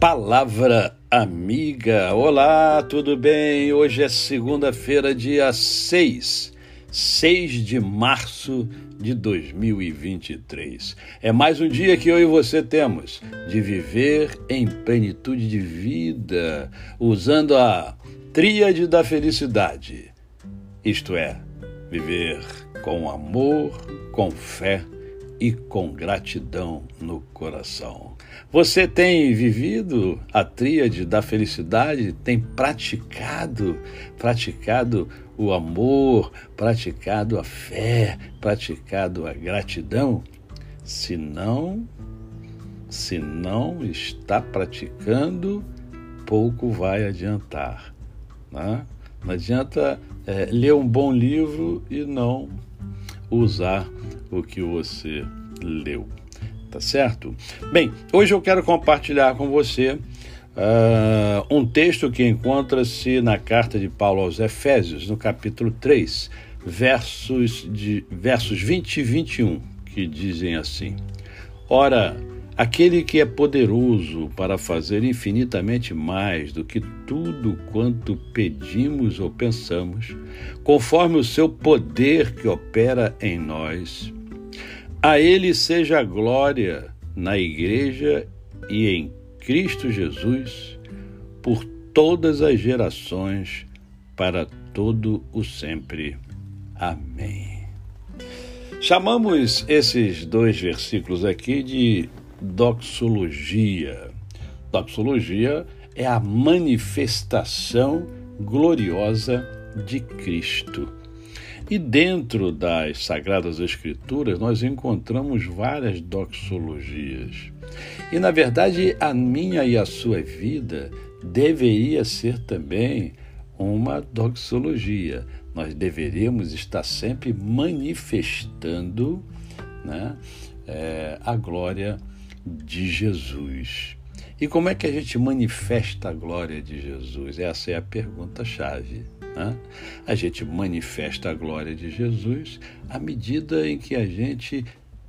Palavra amiga. Olá, tudo bem? Hoje é segunda-feira, dia 6, 6 de março de 2023. É mais um dia que eu e você temos de viver em plenitude de vida, usando a tríade da felicidade. Isto é, viver com amor, com fé e com gratidão no coração. Você tem vivido a tríade da felicidade? Tem praticado, praticado o amor, praticado a fé, praticado a gratidão? Se não, se não está praticando, pouco vai adiantar. Né? Não adianta é, ler um bom livro e não usar o que você leu. Tá certo? Bem, hoje eu quero compartilhar com você uh, um texto que encontra-se na carta de Paulo aos Efésios, no capítulo 3, versos, de, versos 20 e 21, que dizem assim: Ora, aquele que é poderoso para fazer infinitamente mais do que tudo quanto pedimos ou pensamos, conforme o seu poder que opera em nós. A Ele seja a glória na Igreja e em Cristo Jesus, por todas as gerações, para todo o sempre. Amém. Chamamos esses dois versículos aqui de doxologia. Doxologia é a manifestação gloriosa de Cristo. E dentro das Sagradas Escrituras nós encontramos várias doxologias. E na verdade a minha e a sua vida deveria ser também uma doxologia. Nós deveríamos estar sempre manifestando né, é, a glória de Jesus. E como é que a gente manifesta a glória de Jesus? Essa é a pergunta-chave. Né? A gente manifesta a glória de Jesus à medida em que a gente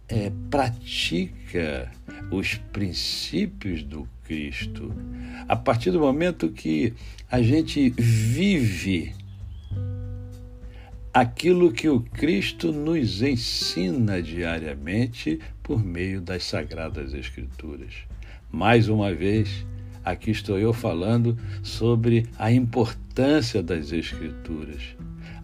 é, pratica os princípios do Cristo. A partir do momento que a gente vive aquilo que o Cristo nos ensina diariamente por meio das Sagradas Escrituras. Mais uma vez, aqui estou eu falando sobre a importância das Escrituras,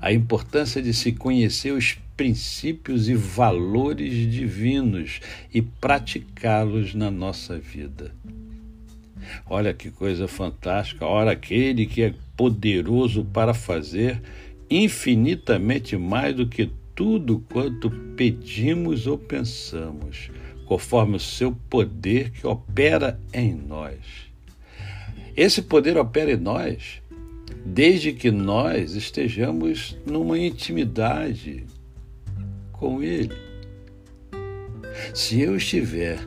a importância de se conhecer os princípios e valores divinos e praticá-los na nossa vida. Olha que coisa fantástica! Ora, aquele que é poderoso para fazer infinitamente mais do que tudo quanto pedimos ou pensamos, conforme o seu poder que opera em nós. Esse poder opera em nós desde que nós estejamos numa intimidade com Ele. Se eu estiver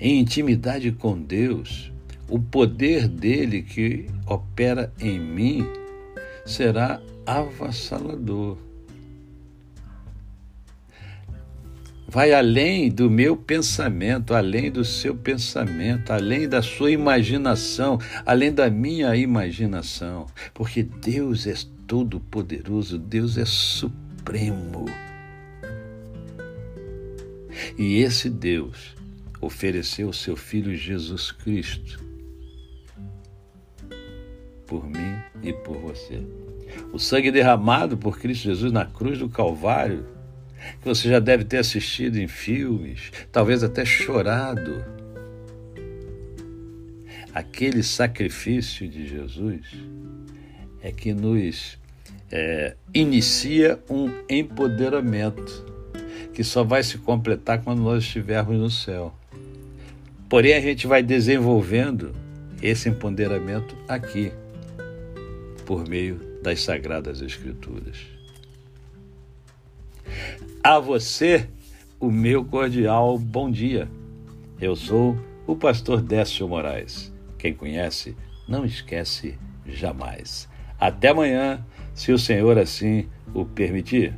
em intimidade com Deus, o poder dele que opera em mim será avassalador. Vai além do meu pensamento, além do seu pensamento, além da sua imaginação, além da minha imaginação, porque Deus é todo-poderoso, Deus é supremo. E esse Deus ofereceu o seu Filho Jesus Cristo por mim e por você. O sangue derramado por Cristo Jesus na cruz do Calvário que você já deve ter assistido em filmes, talvez até chorado. Aquele sacrifício de Jesus é que nos é, inicia um empoderamento que só vai se completar quando nós estivermos no céu. Porém, a gente vai desenvolvendo esse empoderamento aqui, por meio das Sagradas Escrituras. A você, o meu cordial bom dia. Eu sou o pastor Décio Moraes. Quem conhece, não esquece jamais. Até amanhã, se o Senhor assim o permitir.